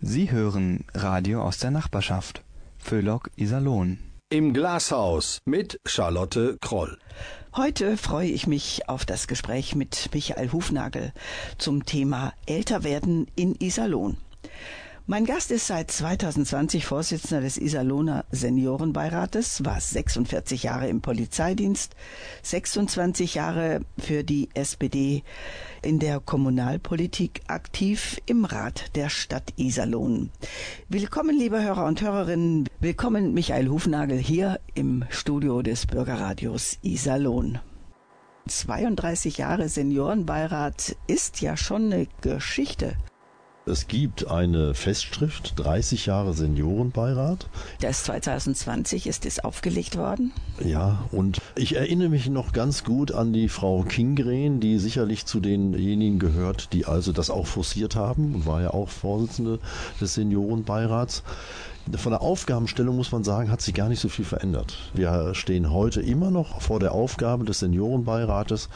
Sie hören Radio aus der Nachbarschaft. Föhlock Iserlohn. Im Glashaus mit Charlotte Kroll. Heute freue ich mich auf das Gespräch mit Michael Hufnagel zum Thema Älterwerden in Iserlohn. Mein Gast ist seit 2020 Vorsitzender des Iserlohner Seniorenbeirates, war 46 Jahre im Polizeidienst, 26 Jahre für die SPD in der Kommunalpolitik aktiv im Rat der Stadt Iserlohn. Willkommen, liebe Hörer und Hörerinnen. Willkommen, Michael Hufnagel, hier im Studio des Bürgerradios Iserlohn. 32 Jahre Seniorenbeirat ist ja schon eine Geschichte. Es gibt eine Festschrift, 30 Jahre Seniorenbeirat. Das 2020 ist es aufgelegt worden. Ja, und ich erinnere mich noch ganz gut an die Frau Kingren, die sicherlich zu denjenigen gehört, die also das auch forciert haben und war ja auch Vorsitzende des Seniorenbeirats. Von der Aufgabenstellung muss man sagen, hat sich gar nicht so viel verändert. Wir stehen heute immer noch vor der Aufgabe des Seniorenbeirates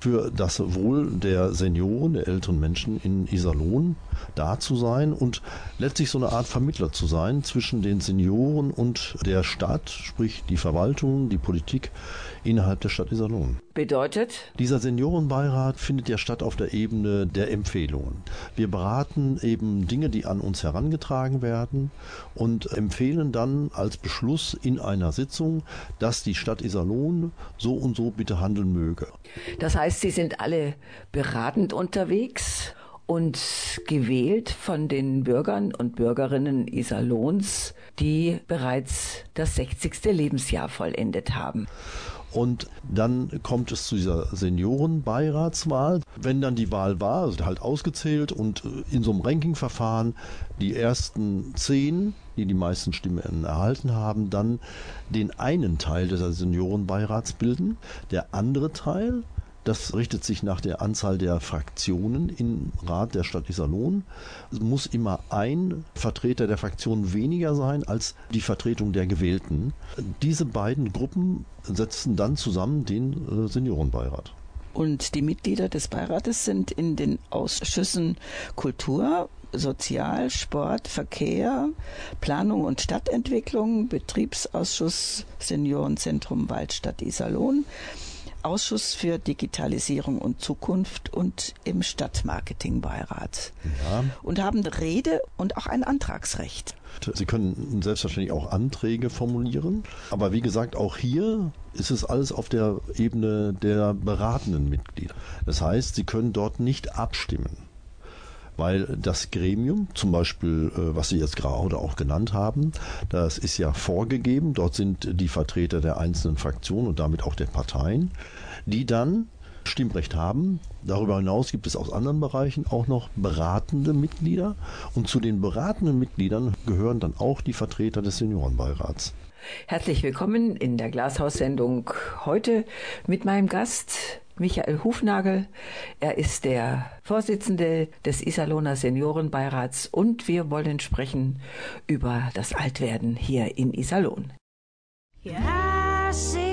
für das Wohl der Senioren, der älteren Menschen in Iserlohn da zu sein und letztlich so eine Art Vermittler zu sein zwischen den Senioren und der Stadt, sprich die Verwaltung, die Politik innerhalb der Stadt Iserlohn. Bedeutet? Dieser Seniorenbeirat findet ja statt auf der Ebene der Empfehlungen. Wir beraten eben Dinge, die an uns herangetragen werden und empfehlen dann als Beschluss in einer Sitzung, dass die Stadt Iserlohn so und so bitte handeln möge. Das heißt, Sie sind alle beratend unterwegs und gewählt von den Bürgern und Bürgerinnen Iserlohns, die bereits das 60. Lebensjahr vollendet haben. Und dann kommt es zu dieser Seniorenbeiratswahl. Wenn dann die Wahl war, also halt ausgezählt und äh, in so einem Rankingverfahren die ersten zehn, die die meisten Stimmen erhalten haben, dann den einen Teil des Seniorenbeirats bilden. Der andere Teil das richtet sich nach der Anzahl der Fraktionen im Rat der Stadt Iserlohn. Es muss immer ein Vertreter der Fraktion weniger sein als die Vertretung der Gewählten. Diese beiden Gruppen setzen dann zusammen den äh, Seniorenbeirat. Und die Mitglieder des Beirates sind in den Ausschüssen Kultur, Sozial, Sport, Verkehr, Planung und Stadtentwicklung, Betriebsausschuss Seniorenzentrum Waldstadt Iserlohn, Ausschuss für Digitalisierung und Zukunft und im Stadtmarketingbeirat. Ja. Und haben Rede und auch ein Antragsrecht. Sie können selbstverständlich auch Anträge formulieren, aber wie gesagt, auch hier ist es alles auf der Ebene der beratenden Mitglieder. Das heißt, Sie können dort nicht abstimmen weil das Gremium, zum Beispiel, äh, was Sie jetzt gerade auch genannt haben, das ist ja vorgegeben. Dort sind die Vertreter der einzelnen Fraktionen und damit auch der Parteien, die dann Stimmrecht haben. Darüber hinaus gibt es aus anderen Bereichen auch noch beratende Mitglieder und zu den beratenden Mitgliedern gehören dann auch die Vertreter des Seniorenbeirats. Herzlich willkommen in der Glashaussendung heute mit meinem Gast Michael Hufnagel. Er ist der Vorsitzende des Iserlohner Seniorenbeirats und wir wollen sprechen über das Altwerden hier in Iserlohn. Yeah, Though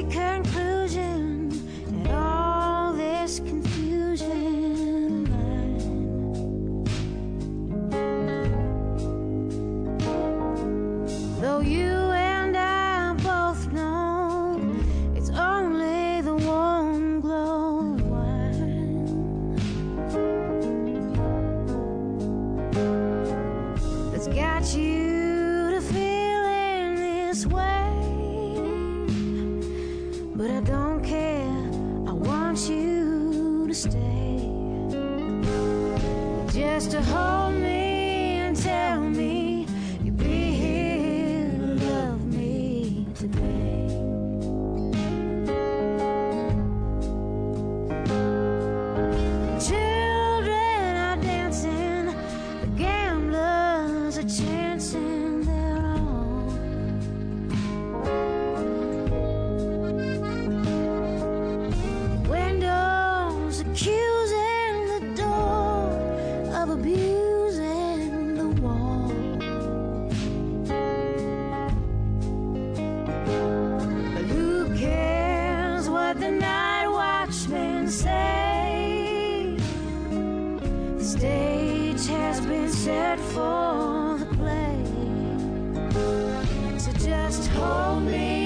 stage has been set for the play. So just hold me.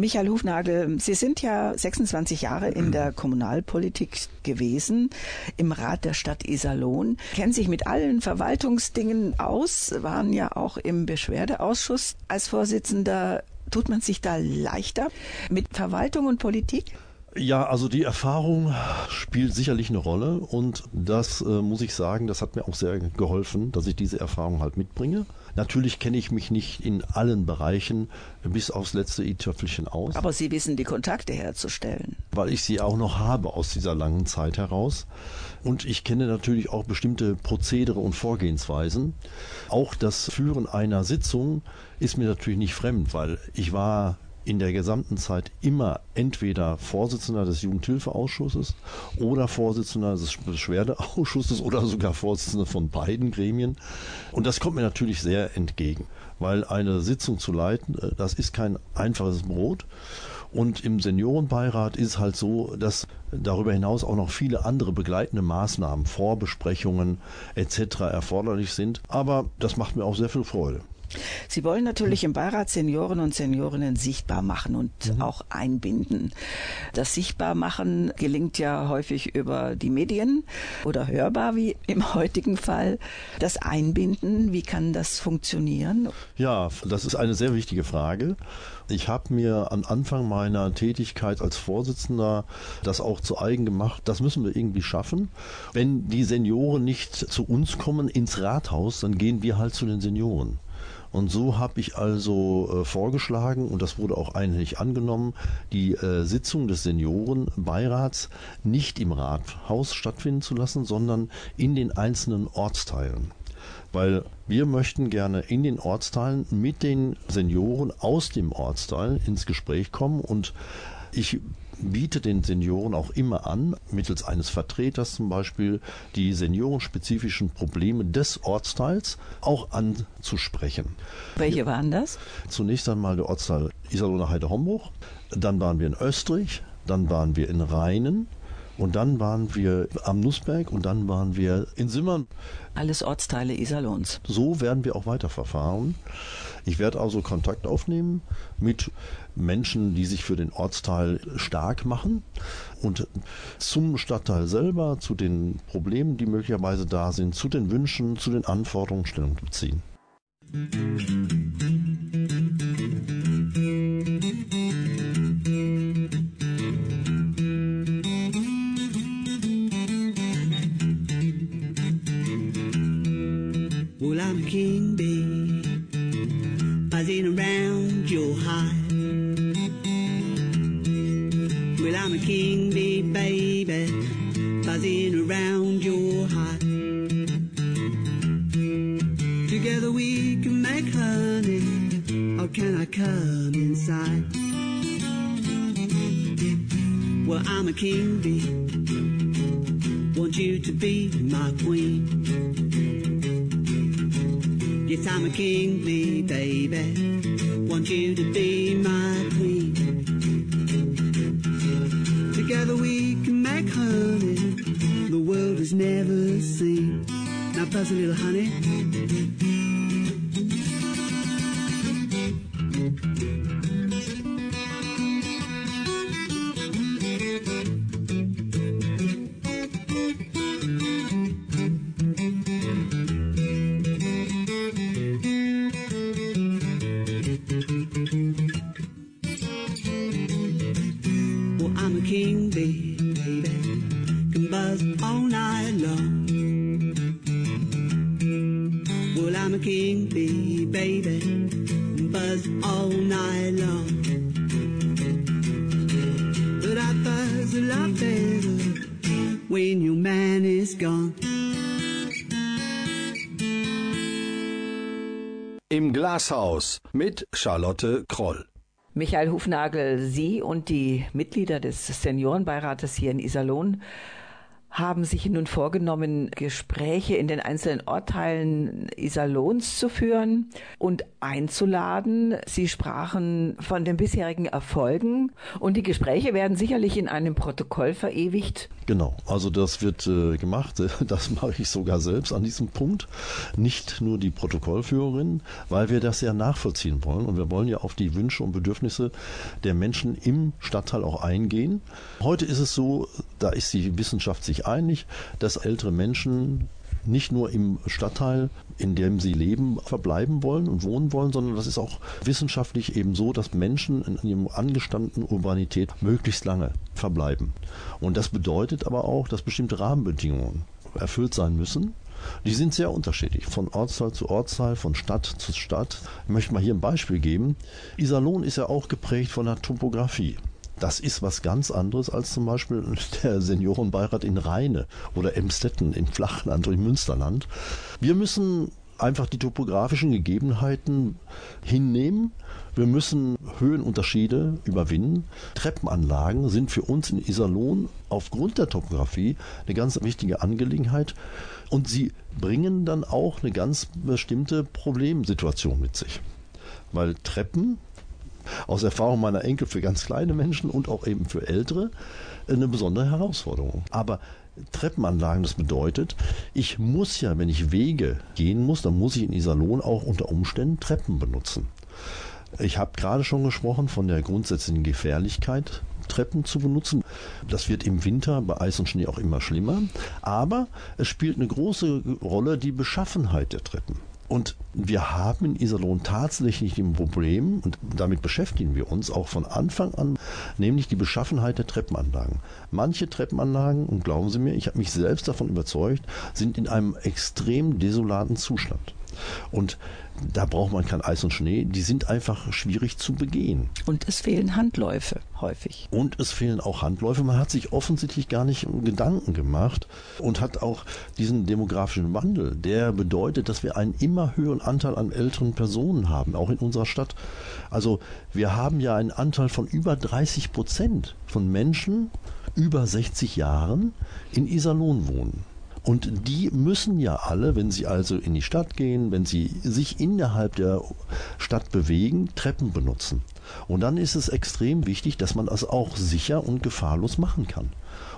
Michael Hufnagel, Sie sind ja 26 Jahre in der Kommunalpolitik gewesen, im Rat der Stadt Iserlohn, kennen sich mit allen Verwaltungsdingen aus, waren ja auch im Beschwerdeausschuss als Vorsitzender. Tut man sich da leichter mit Verwaltung und Politik? Ja, also die Erfahrung spielt sicherlich eine Rolle und das äh, muss ich sagen, das hat mir auch sehr geholfen, dass ich diese Erfahrung halt mitbringe. Natürlich kenne ich mich nicht in allen Bereichen bis aufs letzte i-Töpfelchen aus, Aber Sie wissen, die Kontakte herzustellen. weil ich sie auch noch habe aus dieser langen Zeit heraus. Und ich kenne natürlich auch bestimmte Prozedere und Vorgehensweisen. Auch das Führen einer Sitzung ist mir natürlich nicht fremd, weil ich war in der gesamten Zeit immer entweder Vorsitzender des Jugendhilfeausschusses oder Vorsitzender des Beschwerdeausschusses oder sogar Vorsitzender von beiden Gremien. Und das kommt mir natürlich sehr entgegen, weil eine Sitzung zu leiten, äh, das ist kein einfaches Brot. Und im Seniorenbeirat ist halt so, dass darüber hinaus auch noch viele andere begleitende Maßnahmen, Vorbesprechungen etc. erforderlich sind. Aber das macht mir auch sehr viel Freude. Sie wollen natürlich im Beirat Senioren und Seniorinnen sichtbar machen und auch einbinden. Das Sichtbarmachen gelingt ja häufig über die Medien oder hörbar, wie im heutigen Fall. Das Einbinden, wie kann das funktionieren? Ja, das ist eine sehr wichtige Frage. Ich habe mir am Anfang meiner Tätigkeit als Vorsitzender das auch zu eigen gemacht. Das müssen wir irgendwie schaffen. Wenn die Senioren nicht zu uns kommen ins Rathaus, dann gehen wir halt zu den Senioren. Und so habe ich also äh, vorgeschlagen, und das wurde auch einhellig angenommen, die äh, Sitzung des Seniorenbeirats nicht im Rathaus stattfinden zu lassen, sondern in den einzelnen Ortsteilen. Weil wir möchten gerne in den Ortsteilen mit den Senioren aus dem Ortsteil ins Gespräch kommen und ich biete den Senioren auch immer an, mittels eines Vertreters zum Beispiel, die seniorenspezifischen Probleme des Ortsteils auch anzusprechen. Welche waren das? Zunächst einmal der Ortsteil Iserlohner Heide-Homburg, dann waren wir in Österreich, dann waren wir in Rheinen und dann waren wir am Nussberg und dann waren wir in Simmern. Alles Ortsteile Iserlohns. So werden wir auch weiterverfahren. Ich werde also Kontakt aufnehmen mit Menschen, die sich für den Ortsteil stark machen und zum Stadtteil selber, zu den Problemen, die möglicherweise da sind, zu den Wünschen, zu den Anforderungen Stellung beziehen. Well, been around your heart. Well, I'm a king bee, baby, buzzing around your heart. Together we can make honey, or can I come inside? Well, I'm a king bee, want you to be my queen. Yes, I'm a king bee, baby. Want you to be my queen. Together we can make honey the world has never seen. Now buzz a little honey. Charlotte Kroll. Michael Hufnagel, Sie und die Mitglieder des Seniorenbeirates hier in Iserlohn haben sich nun vorgenommen, Gespräche in den einzelnen Ortteilen Iserlohns zu führen und einzuladen. Sie sprachen von den bisherigen Erfolgen und die Gespräche werden sicherlich in einem Protokoll verewigt. Genau, also das wird äh, gemacht. Das mache ich sogar selbst an diesem Punkt. Nicht nur die Protokollführerin, weil wir das ja nachvollziehen wollen und wir wollen ja auf die Wünsche und Bedürfnisse der Menschen im Stadtteil auch eingehen. Heute ist es so, da ist die Wissenschaft sich einig, dass ältere Menschen nicht nur im Stadtteil, in dem sie leben, verbleiben wollen und wohnen wollen, sondern das ist auch wissenschaftlich eben so, dass Menschen in ihrem angestammten Urbanität möglichst lange verbleiben. Und das bedeutet aber auch, dass bestimmte Rahmenbedingungen erfüllt sein müssen. Die sind sehr unterschiedlich, von Ortsteil zu Ortsteil, von Stadt zu Stadt. Ich möchte mal hier ein Beispiel geben. Iserlohn ist ja auch geprägt von der Topografie. Das ist was ganz anderes als zum Beispiel der Seniorenbeirat in Rheine oder Emstetten im Flachland oder im Münsterland. Wir müssen einfach die topografischen Gegebenheiten hinnehmen. Wir müssen Höhenunterschiede überwinden. Treppenanlagen sind für uns in Iserlohn aufgrund der Topografie eine ganz wichtige Angelegenheit und sie bringen dann auch eine ganz bestimmte Problemsituation mit sich. Weil Treppen aus Erfahrung meiner Enkel für ganz kleine Menschen und auch eben für ältere eine besondere Herausforderung. Aber Treppenanlagen, das bedeutet, ich muss ja, wenn ich Wege gehen muss, dann muss ich in Iserlohn auch unter Umständen Treppen benutzen. Ich habe gerade schon gesprochen von der grundsätzlichen Gefährlichkeit, Treppen zu benutzen. Das wird im Winter bei Eis und Schnee auch immer schlimmer. Aber es spielt eine große Rolle die Beschaffenheit der Treppen. Und wir haben in Iserlohn tatsächlich ein Problem, und damit beschäftigen wir uns auch von Anfang an, nämlich die Beschaffenheit der Treppenanlagen. Manche Treppenanlagen, und glauben Sie mir, ich habe mich selbst davon überzeugt, sind in einem extrem desolaten Zustand. Und da braucht man kein Eis und Schnee, die sind einfach schwierig zu begehen. Und es fehlen Handläufe häufig. Und es fehlen auch Handläufe. Man hat sich offensichtlich gar nicht Gedanken gemacht und hat auch diesen demografischen Wandel, der bedeutet, dass wir einen immer höheren Anteil an älteren Personen haben, auch in unserer Stadt. Also wir haben ja einen Anteil von über 30 Prozent von Menschen über 60 Jahren in Iserlohn wohnen. Und die müssen ja alle, wenn sie also in die Stadt gehen, wenn sie sich innerhalb der Stadt bewegen, Treppen benutzen. Und dann ist es extrem wichtig, dass man das auch sicher und gefahrlos machen kann.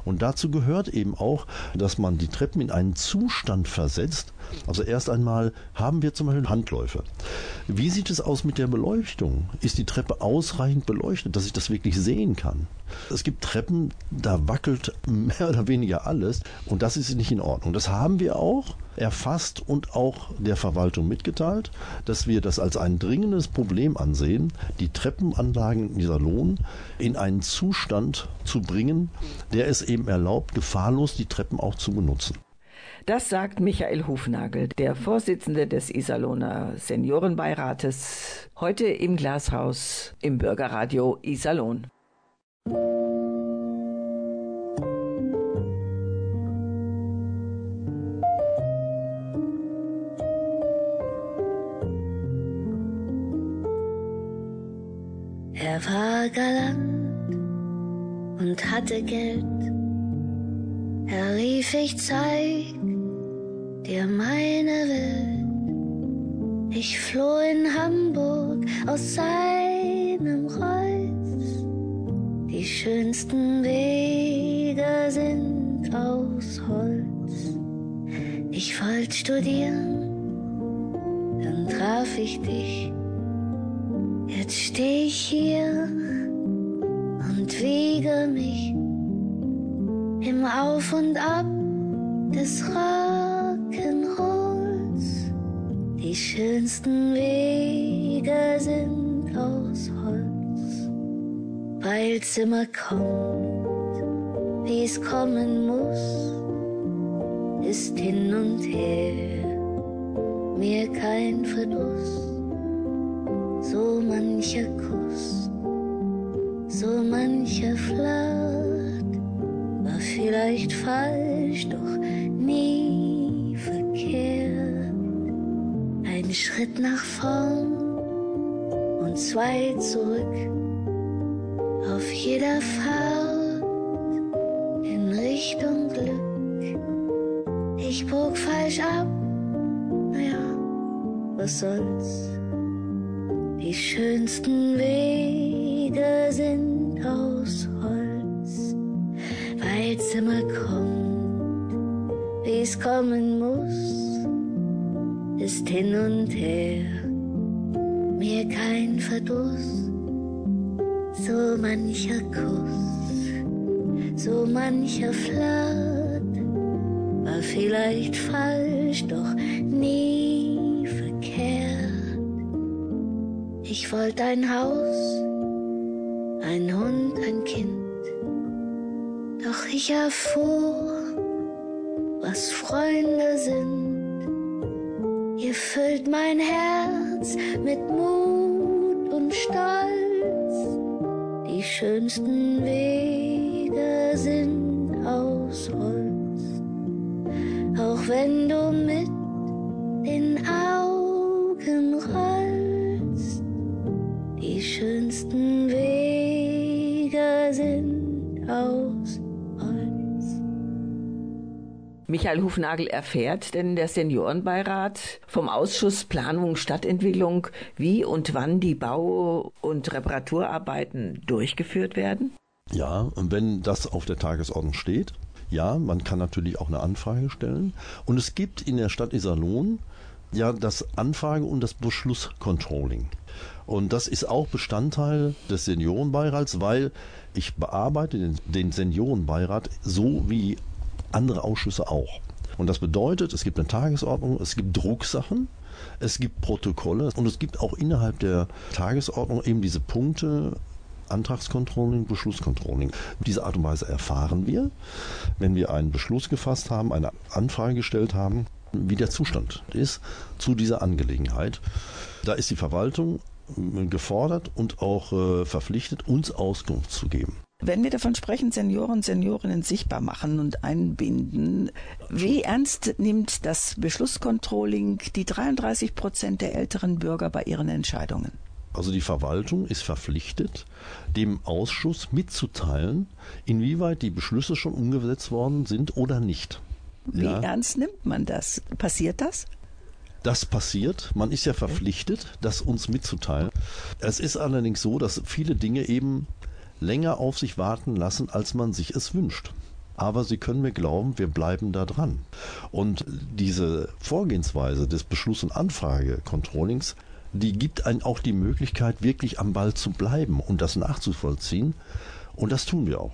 Und dazu gehört eben auch, dass man die Treppen in einen Zustand versetzt. Also erst einmal haben wir zum Beispiel Handläufe. Wie sieht es aus mit der Beleuchtung? Ist die Treppe ausreichend beleuchtet, dass ich das wirklich sehen kann? Es gibt Treppen, da wackelt mehr oder weniger alles und das ist nicht in Ordnung. Das haben wir auch erfasst und auch der Verwaltung mitgeteilt, dass wir das als ein dringendes Problem ansehen, die Treppenanlagen in dieser Lohn in einen Zustand zu bringen, der es eben erlaubt, gefahrlos die Treppen auch zu benutzen. Das sagt Michael Hufnagel, der Vorsitzende des Iserlohner Seniorenbeirates, heute im Glashaus im Bürgerradio Iserlohn. Er war galant und hatte Geld. Er rief, ich zeig dir meine Welt. Ich floh in Hamburg aus seinem Reus. Die schönsten Wege sind aus Holz. Ich wollte studieren, dann traf ich dich. Jetzt steh ich hier und wiege mich im Auf und Ab schönsten Wege sind aus Holz, weil's immer kommt, wie's kommen muss, ist hin und her mir kein Verdruss. So mancher Kuss, so mancher Flirt war vielleicht falsch, doch nie Ein Schritt nach vorn und zwei zurück. Auf jeder Fahrt in Richtung Glück. Ich bog falsch ab, naja, was soll's. Die schönsten Wege sind aus Holz, weil's immer kommt, wie's kommen muss, ist hin und her, mir kein Verdruss, so mancher Kuss, so mancher Flirt, war vielleicht falsch, doch nie verkehrt. Ich wollte ein Haus, ein Hund, ein Kind. Doch ich erfuhr, was Freunde sind. Füllt mein Herz mit Mut und Stolz. Die schönsten Wege sind aus Holz. Auch wenn du mit den Augen Michael Hufnagel erfährt denn der Seniorenbeirat vom Ausschuss Planung Stadtentwicklung, wie und wann die Bau- und Reparaturarbeiten durchgeführt werden? Ja, und wenn das auf der Tagesordnung steht, ja, man kann natürlich auch eine Anfrage stellen. Und es gibt in der Stadt Iserlohn ja das Anfrage- und das Beschlusscontrolling. Und das ist auch Bestandteil des Seniorenbeirats, weil ich bearbeite den, den Seniorenbeirat so wie andere Ausschüsse auch. Und das bedeutet, es gibt eine Tagesordnung, es gibt Drucksachen, es gibt Protokolle und es gibt auch innerhalb der Tagesordnung eben diese Punkte, Antragscontrolling, Beschlusscontrolling. Diese Art und Weise erfahren wir, wenn wir einen Beschluss gefasst haben, eine Anfrage gestellt haben, wie der Zustand ist zu dieser Angelegenheit. Da ist die Verwaltung gefordert und auch äh, verpflichtet, uns Auskunft zu geben. Wenn wir davon sprechen, Senioren, Seniorinnen sichtbar machen und einbinden, wie ernst nimmt das Beschlusscontrolling die 33 Prozent der älteren Bürger bei ihren Entscheidungen? Also die Verwaltung ist verpflichtet, dem Ausschuss mitzuteilen, inwieweit die Beschlüsse schon umgesetzt worden sind oder nicht. Wie Ja. ernst nimmt man das? Passiert das? Das passiert. Man ist ja verpflichtet, das uns mitzuteilen. Es ist allerdings so, dass viele Dinge eben länger auf sich warten lassen, als man sich es wünscht. Aber Sie können mir glauben, wir bleiben da dran. Und diese Vorgehensweise des Beschluss- und Anfragecontrollings, die gibt einem auch die Möglichkeit, wirklich am Ball zu bleiben und das nachzuvollziehen. Und das tun wir auch.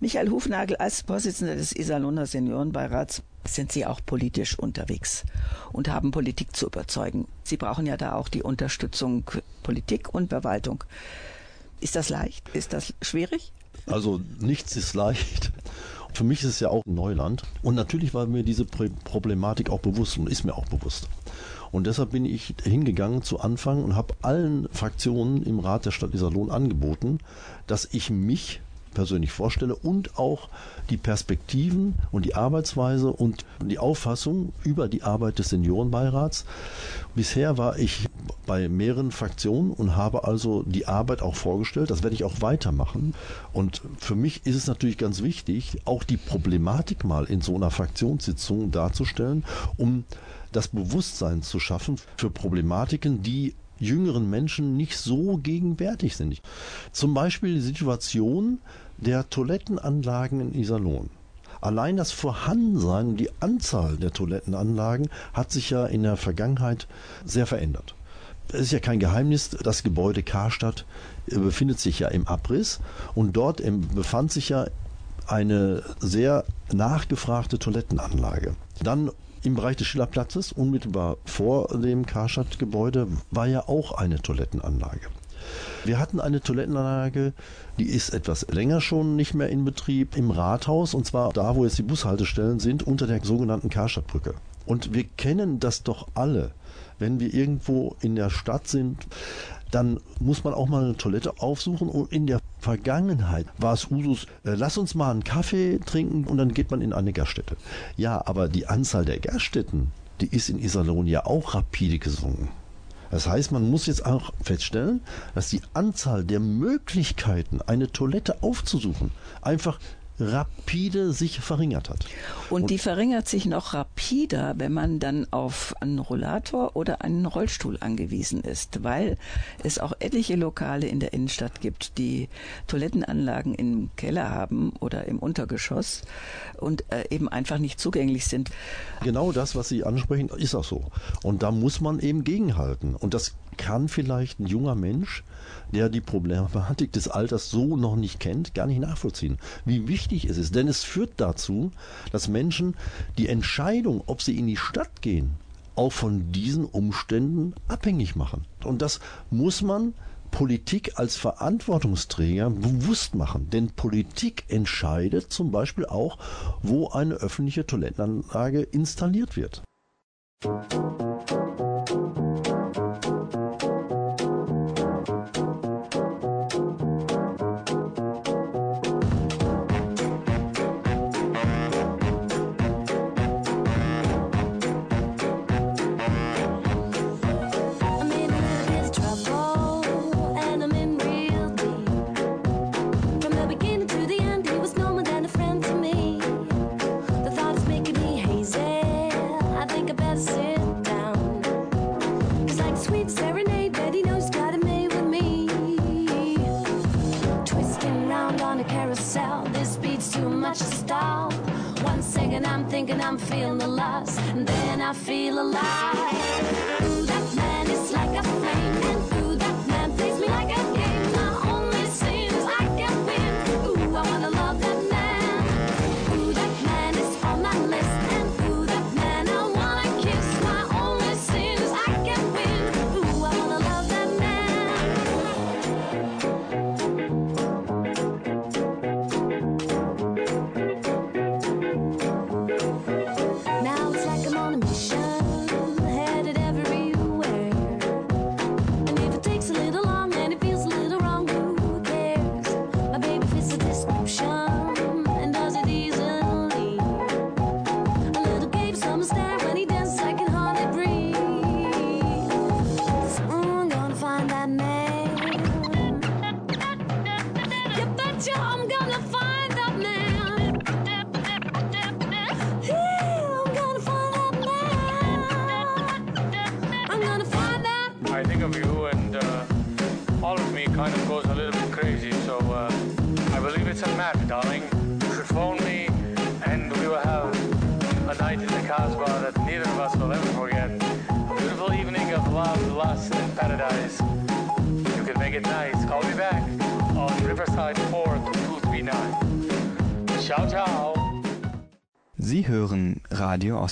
Michael Hufnagel, als Vorsitzender des Iserlohner Seniorenbeirats sind Sie auch politisch unterwegs und haben Politik zu überzeugen. Sie brauchen ja da auch die Unterstützung Politik und Verwaltung. Ist das leicht? Ist das schwierig? Also nichts ist leicht. Für mich ist es ja auch Neuland. Und natürlich war mir diese Pro- Problematik auch bewusst und ist mir auch bewusst. Und deshalb bin ich hingegangen zu Anfang und habe allen Fraktionen im Rat der Stadt Iserlohn angeboten, dass ich mich persönlich vorstelle und auch die Perspektiven und die Arbeitsweise und die Auffassung über die Arbeit des Seniorenbeirats. Bisher war ich bei mehreren Fraktionen und habe also die Arbeit auch vorgestellt. Das werde ich auch weitermachen. Und für mich ist es natürlich ganz wichtig, auch die Problematik mal in so einer Fraktionssitzung darzustellen, um das Bewusstsein zu schaffen für Problematiken, die jüngeren Menschen nicht so gegenwärtig sind. Zum Beispiel die Situation der Toilettenanlagen in Iserlohn. Allein das Vorhandensein und die Anzahl der Toilettenanlagen hat sich ja in der Vergangenheit sehr verändert. Es ist ja kein Geheimnis, das Gebäude Karstadt äh, befindet sich ja im Abriss und dort im- befand sich ja eine sehr nachgefragte Toilettenanlage. Dann im Bereich des Schillerplatzes, unmittelbar vor dem Karstadt-Gebäude, war ja auch eine Toilettenanlage. Wir hatten eine Toilettenanlage, die ist etwas länger schon nicht mehr in Betrieb im Rathaus und zwar da, wo jetzt die Bushaltestellen sind, unter der sogenannten Karstadtbrücke. Und wir kennen das doch alle. Wenn wir irgendwo in der Stadt sind, dann muss man auch mal eine Toilette aufsuchen. Und in der Vergangenheit war es Usus, äh, lass uns mal einen Kaffee trinken und dann geht man in eine Gaststätte. Ja, aber die Anzahl der Gaststätten, die ist in Iserlohn ja auch rapide gesunken. Das heißt, man muss jetzt auch feststellen, dass die Anzahl der Möglichkeiten, eine Toilette aufzusuchen, einfach rapide sich verringert hat. Und die verringert sich noch rapider, wenn man dann auf einen Rollator oder einen Rollstuhl angewiesen ist, weil es auch etliche Lokale in der Innenstadt gibt, die Toilettenanlagen im Keller haben oder im Untergeschoss und äh, eben einfach nicht zugänglich sind. Genau das, was Sie ansprechen, ist auch so. Und da muss man eben gegenhalten. Und das kann vielleicht ein junger Mensch, der die Problematik des Alters so noch nicht kennt, gar nicht nachvollziehen, wie wichtig es ist. Denn es führt dazu, dass Menschen die Entscheidung, ob sie in die Stadt gehen, auch von diesen Umständen abhängig machen. Und das muss man Politik als Verantwortungsträger bewusst machen. Denn Politik entscheidet zum Beispiel auch, wo eine öffentliche Toilettenanlage installiert wird. I'm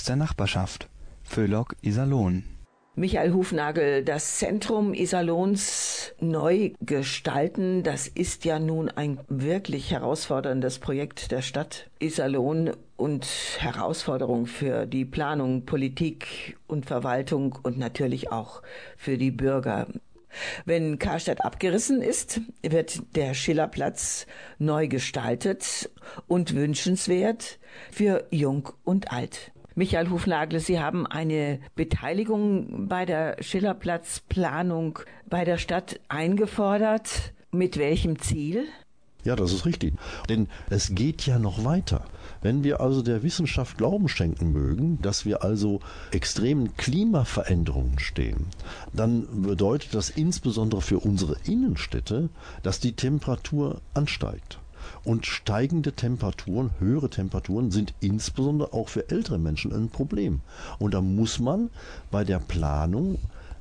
der Nachbarschaft. Föhlock Iserlohn. Michael Hufnagel, das Zentrum Iserlohns neu gestalten, das ist ja nun ein wirklich herausforderndes Projekt der Stadt Iserlohn und Herausforderung für die Planung, Politik und Verwaltung und natürlich auch für die Bürger. Wenn Karstadt abgerissen ist, wird der Schillerplatz neu gestaltet und wünschenswert für Jung und Alt. Michael Hufnagel, Sie haben eine Beteiligung bei der Schillerplatzplanung bei der Stadt eingefordert. Mit welchem Ziel? Ja, das ist richtig. Denn es geht ja noch weiter. Wenn wir also der Wissenschaft Glauben schenken mögen, dass wir also extremen Klimaveränderungen stehen, dann bedeutet das insbesondere für unsere Innenstädte, dass die Temperatur ansteigt. Und steigende Temperaturen, höhere Temperaturen sind insbesondere auch für ältere Menschen ein Problem. Und da muss man bei der Planung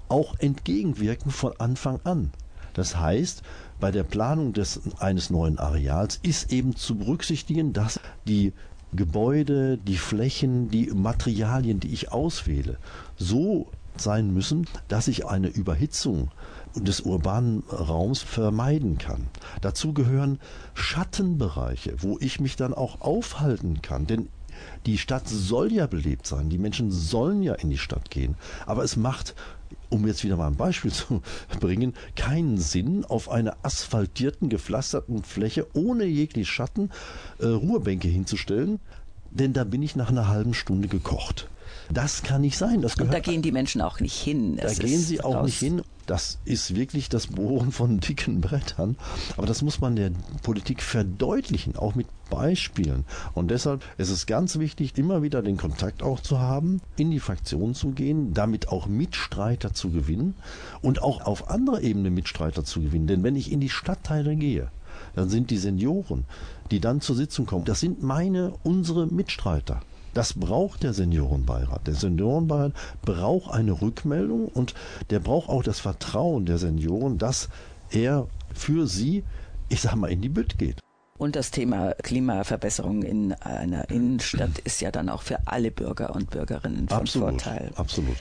auch entgegenwirken von Anfang an. Das heißt, bei der Planung des, eines neuen Areals ist eben zu berücksichtigen, dass die Gebäude, die Flächen, die Materialien, die ich auswähle, so sein müssen, dass ich eine Überhitzung des urbanen Raums vermeiden kann. Dazu gehören Schattenbereiche, wo ich mich dann auch aufhalten kann. Denn die Stadt soll ja belebt sein, die Menschen sollen ja in die Stadt gehen. Aber es macht um jetzt wieder mal ein Beispiel zu bringen, keinen Sinn, auf einer asphaltierten, gepflasterten Fläche ohne jeglich Schatten äh, Ruhebänke hinzustellen, denn da bin ich nach einer halben Stunde gekocht. Das kann nicht sein. Das Und da gehen die Menschen auch nicht hin. Das da gehen sie auch nicht hin. Das ist wirklich das Bohren von dicken Brettern. Aber das muss man der Politik verdeutlichen, auch mit Beispielen. Und deshalb ist es ganz wichtig, immer wieder den Kontakt auch zu haben, in die Fraktion zu gehen, damit auch Mitstreiter zu gewinnen und auch auf anderer Ebene Mitstreiter zu gewinnen. Denn wenn ich in die Stadtteile gehe, dann sind die Senioren, die dann zur Sitzung kommen, das sind meine, unsere Mitstreiter. Das braucht der Seniorenbeirat. Der Seniorenbeirat braucht eine Rückmeldung und der braucht auch das Vertrauen der Senioren, dass er für sie, ich sag mal, in die Bütt geht. Und das Thema Klimaverbesserung in einer Innenstadt ist ja dann auch für alle Bürger und Bürgerinnen von absolut, Vorteil. Absolut.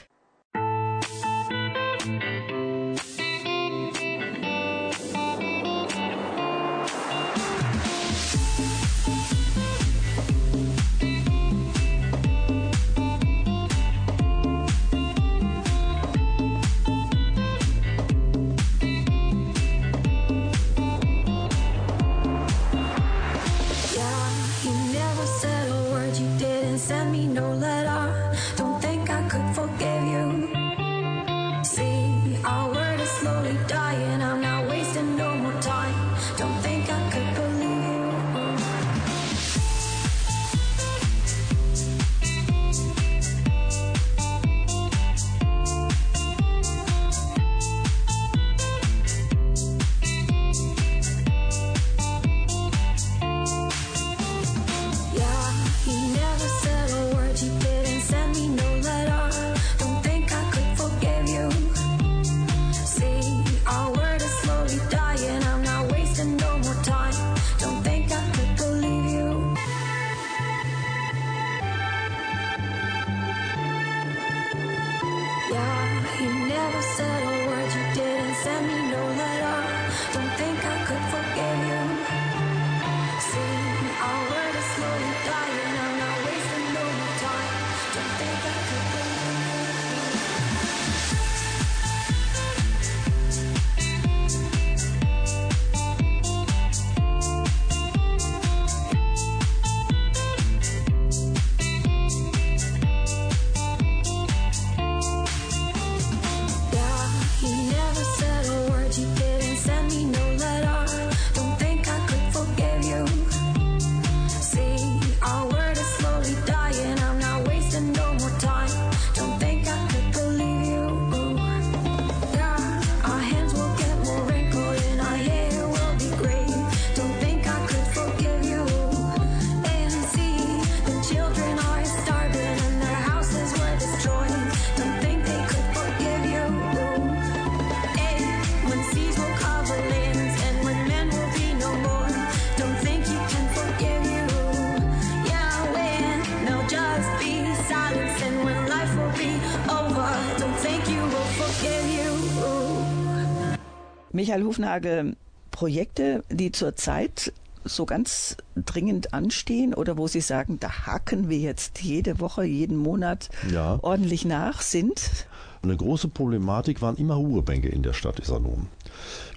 Michael Hufnagel, Projekte, die zurzeit so ganz dringend anstehen oder wo Sie sagen, da haken wir jetzt jede Woche, jeden Monat ja. ordentlich nach, sind? Eine große Problematik waren immer Ruhebänke in der Stadt Iserlohn.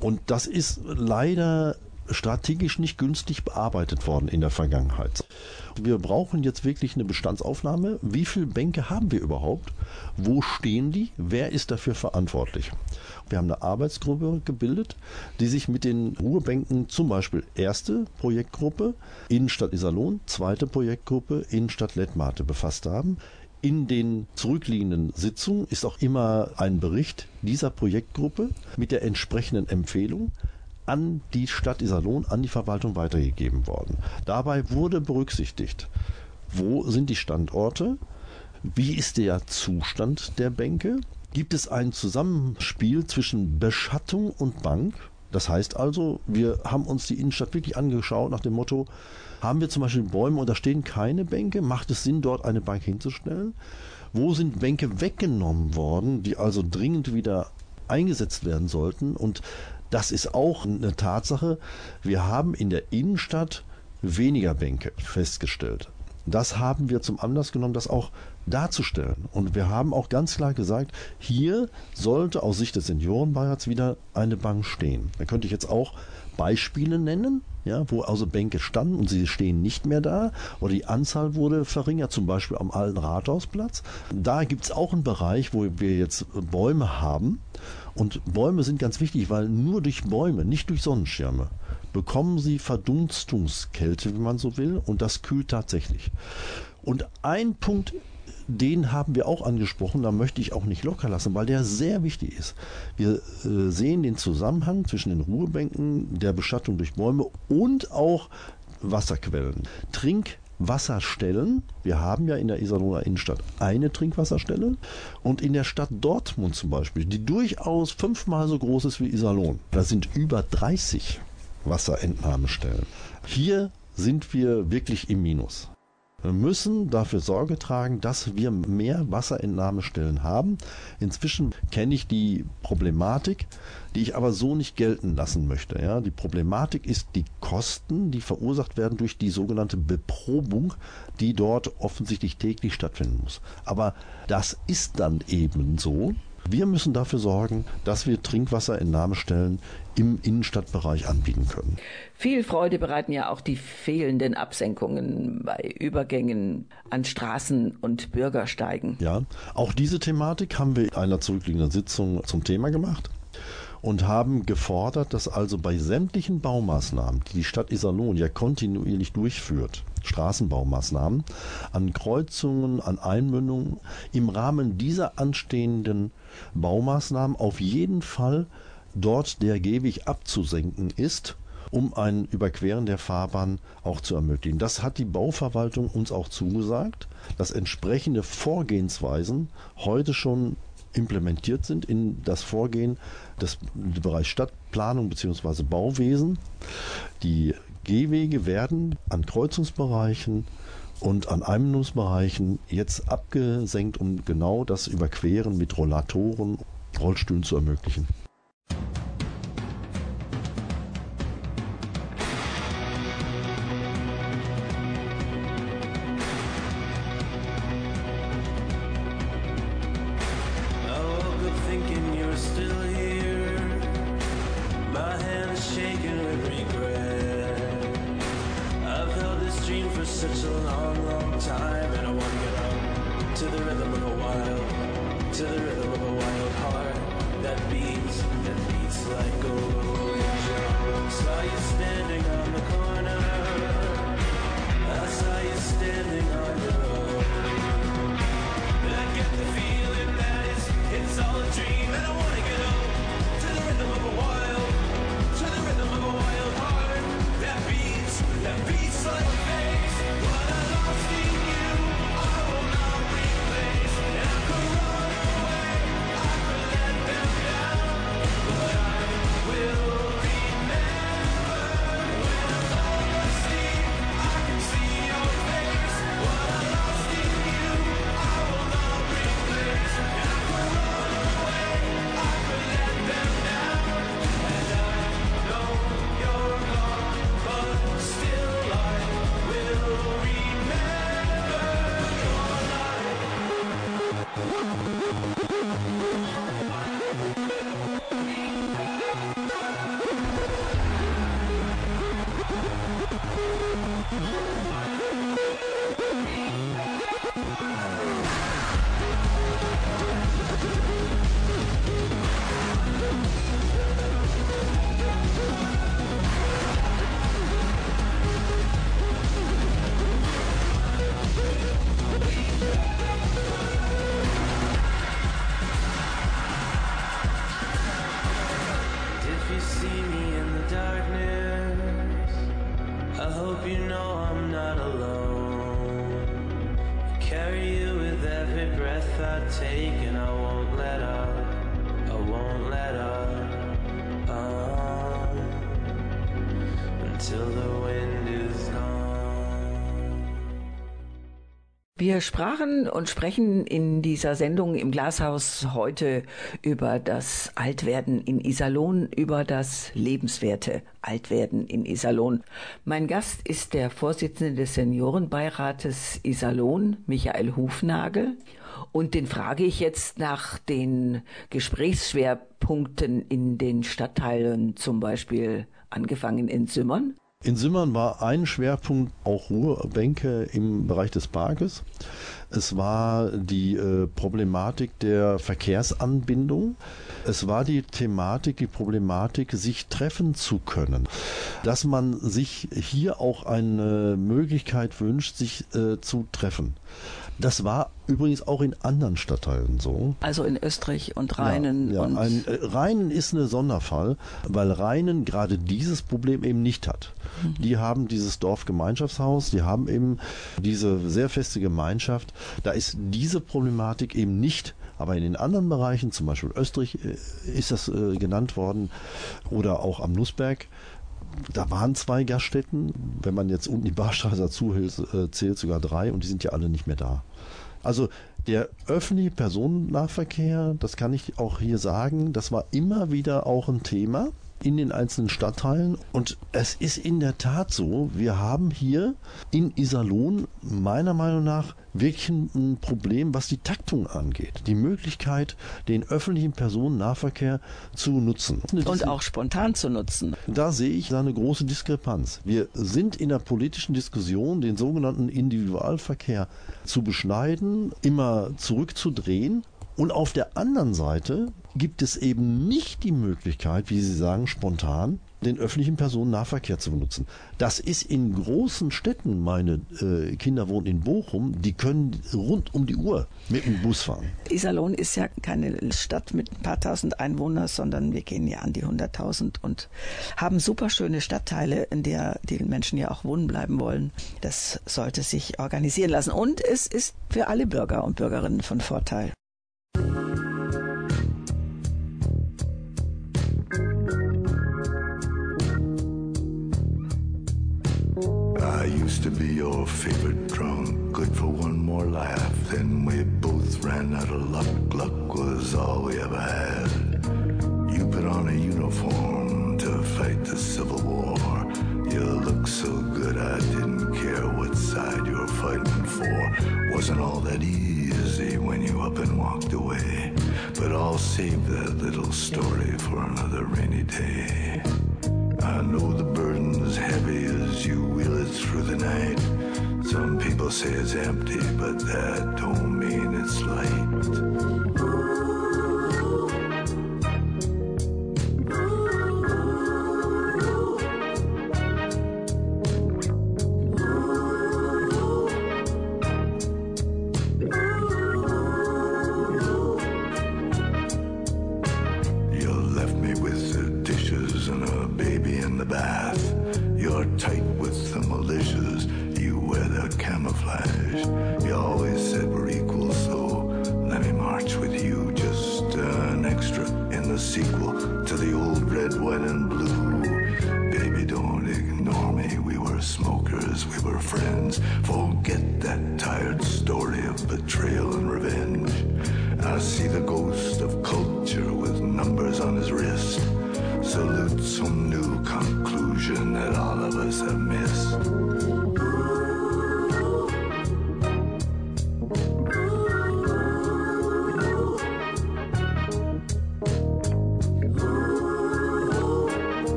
Und das ist leider strategisch nicht günstig bearbeitet worden in der Vergangenheit. Wir brauchen jetzt wirklich eine Bestandsaufnahme. Wie viele Bänke haben wir überhaupt? Wo stehen die? Wer ist dafür verantwortlich? Wir haben eine Arbeitsgruppe gebildet, die sich mit den Ruhebänken zum Beispiel erste Projektgruppe Innenstadt Iserlohn, zweite Projektgruppe Innenstadt Lettmate befasst haben. In den zurückliegenden Sitzungen ist auch immer ein Bericht dieser Projektgruppe mit der entsprechenden Empfehlung an die Stadt Iserlohn, an die Verwaltung weitergegeben worden. Dabei wurde berücksichtigt, wo sind die Standorte, wie ist der Zustand der Bänke, gibt es ein Zusammenspiel zwischen Beschattung und Bank. Das heißt also, wir haben uns die Innenstadt wirklich angeschaut nach dem Motto, haben wir zum Beispiel Bäume und da stehen keine Bänke, macht es Sinn, dort eine Bank hinzustellen? Wo sind Bänke weggenommen worden, die also dringend wieder eingesetzt werden sollten? Und das ist auch eine Tatsache. Wir haben in der Innenstadt weniger Bänke festgestellt. Das haben wir zum Anlass genommen, das auch darzustellen. Und wir haben auch ganz klar gesagt, hier sollte aus Sicht des Seniorenbeirats wieder eine Bank stehen. Da könnte ich jetzt auch Beispiele nennen, ja, wo also Bänke standen und sie stehen nicht mehr da oder die Anzahl wurde verringert, zum Beispiel am alten Rathausplatz. Da gibt es auch einen Bereich, wo wir jetzt Bäume haben und Bäume sind ganz wichtig, weil nur durch Bäume, nicht durch Sonnenschirme, bekommen sie Verdunstungskälte, wenn man so will, und das kühlt tatsächlich. Und ein Punkt den haben wir auch angesprochen, da möchte ich auch nicht locker lassen, weil der sehr wichtig ist. Wir äh, sehen den Zusammenhang zwischen den Ruhebänken, der Beschattung durch Bäume und auch Wasserquellen. Trinkwasserstellen. Wir haben ja in der Iserlohner Innenstadt eine Trinkwasserstelle und in der Stadt Dortmund zum Beispiel, die durchaus fünfmal so groß ist wie Iserlohn, da sind über 30 Wasserentnahmestellen. Hier sind wir wirklich im Minus. Wir müssen dafür Sorge tragen, dass wir mehr Wasserentnahmestellen haben. Inzwischen kenne ich die Problematik, die ich aber so nicht gelten lassen möchte. Ja, die Problematik ist die Kosten, die verursacht werden durch die sogenannte Beprobung, die dort offensichtlich täglich stattfinden muss. Aber das ist dann eben so. Wir müssen dafür sorgen, dass wir Trinkwasserentnahmestellen im Innenstadtbereich anbieten können. Viel Freude bereiten ja auch die fehlenden Absenkungen bei Übergängen an Straßen und Bürgersteigen. Ja, auch diese Thematik haben wir in einer zurückliegenden Sitzung zum Thema gemacht und haben gefordert, dass also bei sämtlichen Baumaßnahmen, die die Stadt Iserlohn ja kontinuierlich durchführt, Straßenbaumaßnahmen, an Kreuzungen, an Einmündungen, im Rahmen dieser anstehenden Baumaßnahmen auf jeden Fall dort der Gehweg abzusenken ist, um ein Überqueren der Fahrbahn auch zu ermöglichen. Das hat die Bauverwaltung uns auch zugesagt, dass entsprechende Vorgehensweisen heute schon implementiert sind in das Vorgehen des Bereich Stadtplanung bzw. Bauwesen. Die Gehwege werden an Kreuzungsbereichen und an Einmündungsbereichen jetzt abgesenkt, um genau das Überqueren mit Rollatoren, Rollstühlen zu ermöglichen. Sprachen und sprechen in dieser Sendung im Glashaus heute über das Altwerden in Iserlohn, über das lebenswerte Altwerden in Iserlohn. Mein Gast ist der Vorsitzende des Seniorenbeirates Iserlohn, Michael Hufnagel. Und den frage ich jetzt nach den Gesprächsschwerpunkten in den Stadtteilen, zum Beispiel angefangen in Simmern. In Simmern war ein Schwerpunkt auch Ruhebänke im Bereich des Parkes. Es war die äh, Problematik der Verkehrsanbindung. Es war die Thematik, die Problematik, sich treffen zu können. Dass man sich hier auch eine Möglichkeit wünscht, sich äh, zu treffen. Das war übrigens auch in anderen Stadtteilen so. Also in Österreich und Rheinen. Ja, ja. und Ein, äh, Rheinen ist ein Sonderfall, weil Rheinen gerade dieses Problem eben nicht hat. Mhm. Die haben dieses Dorfgemeinschaftshaus, die haben eben diese sehr feste Gemeinschaft. Da ist diese Problematik eben nicht. Aber in den anderen Bereichen, zum Beispiel Österreich, äh, ist das äh, genannt worden oder auch am Nussberg, da waren zwei Gaststätten, wenn man jetzt unten die Barstraße dazu äh, zählt, sogar drei und die sind ja alle nicht mehr da. Also der öffentliche Personennahverkehr, das kann ich auch hier sagen, das war immer wieder auch ein Thema in den einzelnen Stadtteilen. Und es ist in der Tat so, wir haben hier in Iserlohn meiner Meinung nach wirklich ein Problem, was die Taktung angeht. Die Möglichkeit, den öffentlichen Personennahverkehr zu nutzen. und auch spontan zu nutzen. Da sehe ich eine große Diskrepanz. Wir sind in der politischen Diskussion, den sogenannten Individualverkehr zu beschneiden, immer zurückzudrehen. Und auf der anderen Seite gibt es eben nicht die Möglichkeit, wie Sie sagen, spontan den öffentlichen Personennahverkehr zu benutzen. Das ist in großen Städten, meine äh, Kinder wohnen in Bochum, die können rund um die Uhr mit dem Bus fahren. Iserlohn ist ja keine Stadt mit ein paar tausend Einwohnern, sondern wir gehen ja an die 100.000 und haben super schöne Stadtteile, in der die Menschen ja auch wohnen bleiben wollen. Das sollte sich organisieren lassen. Und es ist für alle Bürger und Bürgerinnen von Vorteil. Used to be your favorite drunk, good for one more laugh. Then we both ran out of luck. Luck was all we ever had. You put on a uniform to fight the Civil War. You looked so good, I didn't care what side you were fighting for. Wasn't all that easy when you up and walked away. But I'll save that little story for another rainy day. I know the burden's heavy as you through the night. Some people say it's empty, but that don't mean it's light.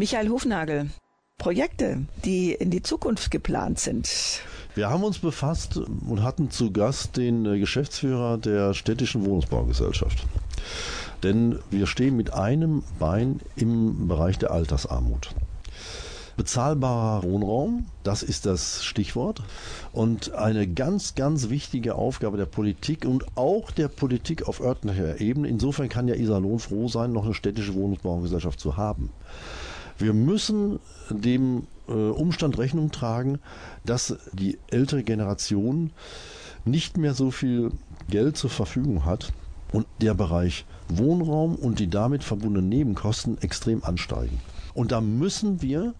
Michael Hufnagel, Projekte, die in die Zukunft geplant sind. Wir haben uns befasst und hatten zu Gast den äh, Geschäftsführer der städtischen Wohnungsbaugesellschaft. Denn wir stehen mit einem Bein im Bereich der Altersarmut. Bezahlbarer Wohnraum, das ist das Stichwort. Und eine ganz, ganz wichtige Aufgabe der Politik und auch der Politik auf örtlicher Ebene. Insofern kann ja Iserlohn froh sein, noch eine städtische Wohnungsbaugesellschaft zu haben. Wir müssen dem äh, Umstand Rechnung tragen, dass die ältere Generation nicht mehr so viel Geld zur Verfügung hat und der Bereich Wohnraum und die damit verbundenen Nebenkosten extrem ansteigen. Und da müssen wir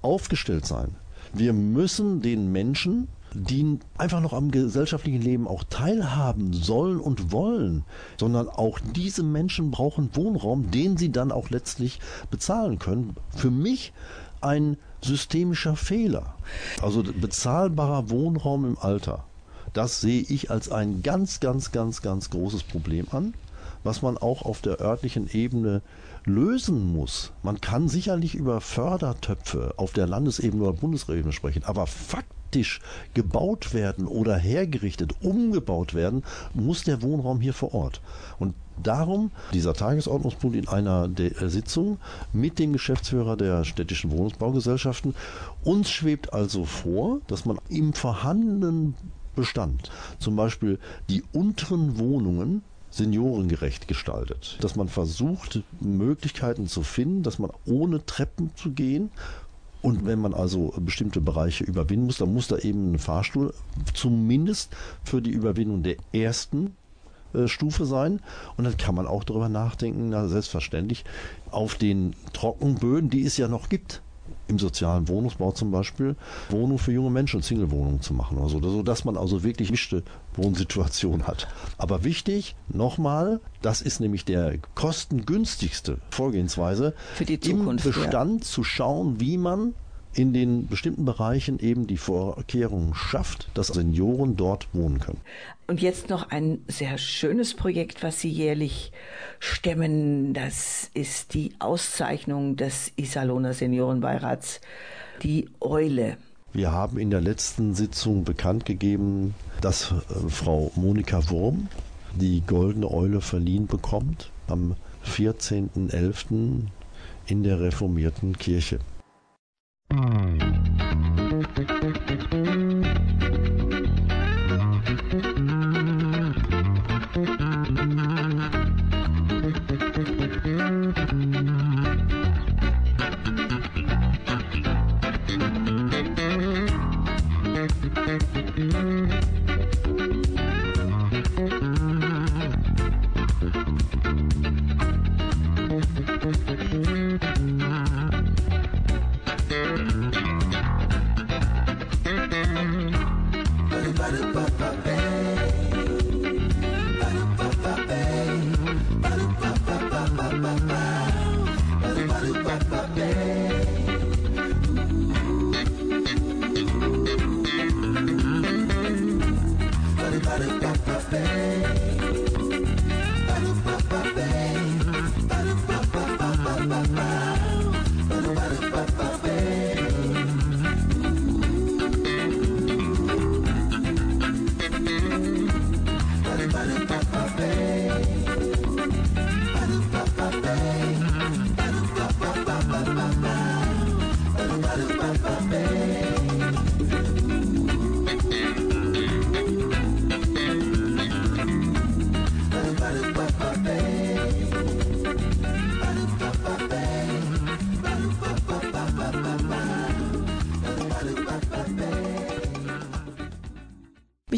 aufgestellt sein. Wir müssen den Menschen, die einfach noch am gesellschaftlichen Leben auch teilhaben sollen und wollen, sondern auch diese Menschen brauchen Wohnraum, den sie dann auch letztlich bezahlen können. Für mich ein systemischer Fehler. Also bezahlbarer Wohnraum im Alter. Das sehe ich als ein ganz, ganz, ganz, ganz großes Problem an, was man auch auf der örtlichen Ebene lösen muss. Man kann sicherlich über Fördertöpfe auf der Landesebene oder Bundesebene sprechen, aber faktisch gebaut werden oder hergerichtet, umgebaut werden, muss der Wohnraum hier vor Ort. Und darum dieser Tagesordnungspunkt in einer der Sitzung mit dem Geschäftsführer der städtischen Wohnungsbaugesellschaften. Uns schwebt also vor, dass man im vorhandenen Bestand, zum Beispiel die unteren Wohnungen, seniorengerecht gestaltet. Dass man versucht, Möglichkeiten zu finden, dass man ohne Treppen zu gehen und wenn man also bestimmte Bereiche überwinden muss, dann muss da eben ein Fahrstuhl zumindest für die Überwindung der ersten äh, Stufe sein. Und dann kann man auch darüber nachdenken, na, selbstverständlich, auf den Trockenböden, die es ja noch gibt, im sozialen Wohnungsbau zum Beispiel Wohnungen für junge Menschen, Single-Wohnungen zu machen oder so, sodass man also wirklich mischte Wohnsituation hat. Aber wichtig, nochmal, das ist nämlich der kostengünstigste Vorgehensweise, Für die Zukunft, im Bestand zu schauen, wie man in den bestimmten Bereichen eben die Vorkehrungen schafft, dass Senioren dort wohnen können. Und jetzt noch ein sehr schönes Projekt, was Sie jährlich stemmen. Das ist die Auszeichnung des Iserlohner Seniorenbeirats, die Eule. Wir haben in der letzten Sitzung bekannt gegeben, dass äh, Frau Monika Wurm die Goldene Eule verliehen bekommt am 14.11. in der reformierten Kirche. Mm-hmm.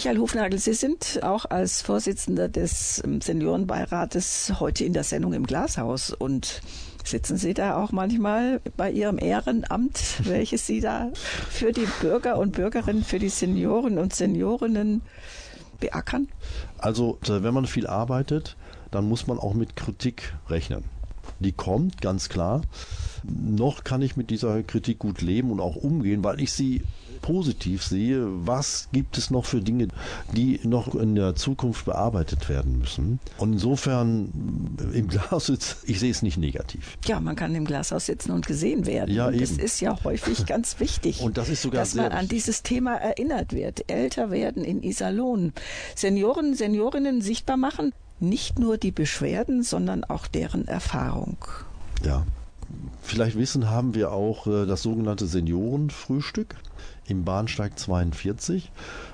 Michael Hofnagel, Sie sind auch als Vorsitzender des ähm, Seniorenbeirates heute in der Sendung im Glashaus und sitzen Sie da auch manchmal bei Ihrem Ehrenamt, welches Sie da für die Bürger und Bürgerinnen, für die Senioren und Seniorinnen beackern? Also, äh, wenn man viel arbeitet, dann muss man auch mit Kritik rechnen. Die kommt, ganz klar. Noch kann ich mit dieser Kritik gut leben und auch umgehen, weil ich sie positiv sehe, was gibt es noch für Dinge, die noch in der Zukunft bearbeitet werden müssen. Und insofern im Glashus, ich sehe es nicht negativ. Ja, man kann im Glashaus sitzen und gesehen werden. Ja, und das eben. ist ja häufig ganz wichtig. Und das ist sogar dass man an dieses Thema erinnert wird. Älter werden in Iserlohn. Senioren, Seniorinnen sichtbar machen. Nicht nur die Beschwerden, sondern auch deren Erfahrung. Ja. Vielleicht wissen, haben wir auch äh, das sogenannte Seniorenfrühstück im Bahnsteig 42.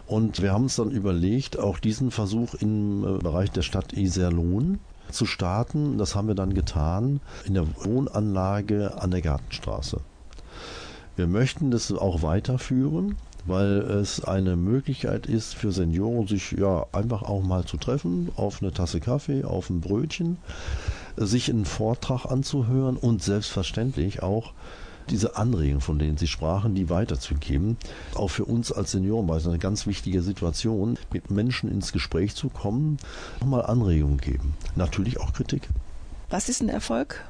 Und wir haben uns dann überlegt, auch diesen Versuch im äh, Bereich der Stadt Iserlohn zu starten. Das haben wir dann getan in der Wohnanlage an der Gartenstraße. Wir möchten das auch weiterführen, weil es eine Möglichkeit ist für Senioren, sich ja einfach auch mal zu treffen, auf eine Tasse Kaffee, auf ein Brötchen, sich einen Vortrag anzuhören und selbstverständlich auch diese Anregungen, von denen Sie sprachen, die weiterzugeben. Auch für uns als Senioren war es eine ganz wichtige Situation, mit Menschen ins Gespräch zu kommen, nochmal Anregungen geben. Natürlich auch Kritik. Was ist ein Erfolg?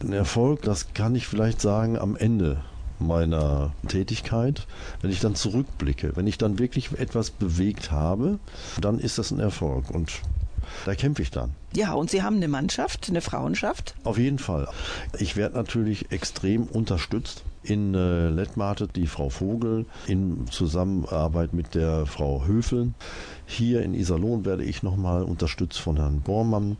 Ein Erfolg, das kann ich vielleicht sagen am Ende meiner Tätigkeit, wenn ich dann zurückblicke, wenn ich dann wirklich etwas bewegt habe, dann ist das ein Erfolg und da kämpfe ich dann. Ja, und Sie haben eine Mannschaft, eine Frauenschaft. Auf jeden Fall. Ich werde natürlich extrem unterstützt. In äh, Lettmate die Frau Vogel in Zusammenarbeit mit der Frau Höfel. Hier in Iserlohn werde ich nochmal unterstützt von Herrn Bormann.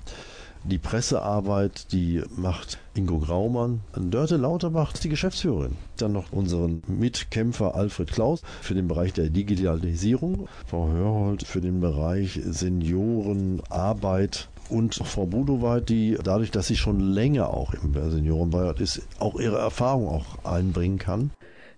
Die Pressearbeit, die macht Ingo Graumann. Dörte Lauterbach ist die Geschäftsführerin. Dann noch unseren Mitkämpfer Alfred Klaus für den Bereich der Digitalisierung. Frau Hörhold für den Bereich Seniorenarbeit. Und Frau Budoweit, die dadurch, dass sie schon länger auch im Seniorenbeirat ist, auch ihre Erfahrung auch einbringen kann.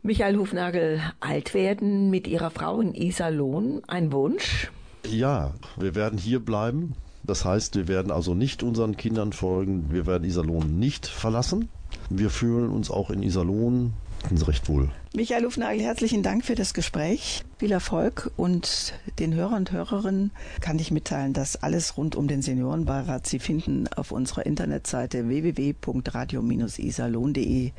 Michael Hufnagel, alt werden mit Ihrer Frau in Iserlohn, ein Wunsch? Ja, wir werden hier bleiben. Das heißt, wir werden also nicht unseren Kindern folgen. Wir werden Iserlohn nicht verlassen. Wir fühlen uns auch in Iserlohn recht wohl. Michael Hufnagel, herzlichen Dank für das Gespräch. Viel Erfolg und den Hörern und Hörerinnen kann ich mitteilen, dass alles rund um den Seniorenbeirat Sie finden auf unserer Internetseite www.radio-iserlohn.de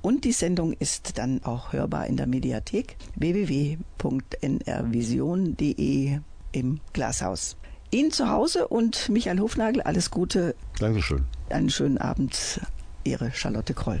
und die Sendung ist dann auch hörbar in der Mediathek www.nrvision.de im Glashaus. Ihnen zu Hause und Michael Hofnagel alles Gute. Dankeschön. Einen schönen Abend. Ihre Charlotte Kroll.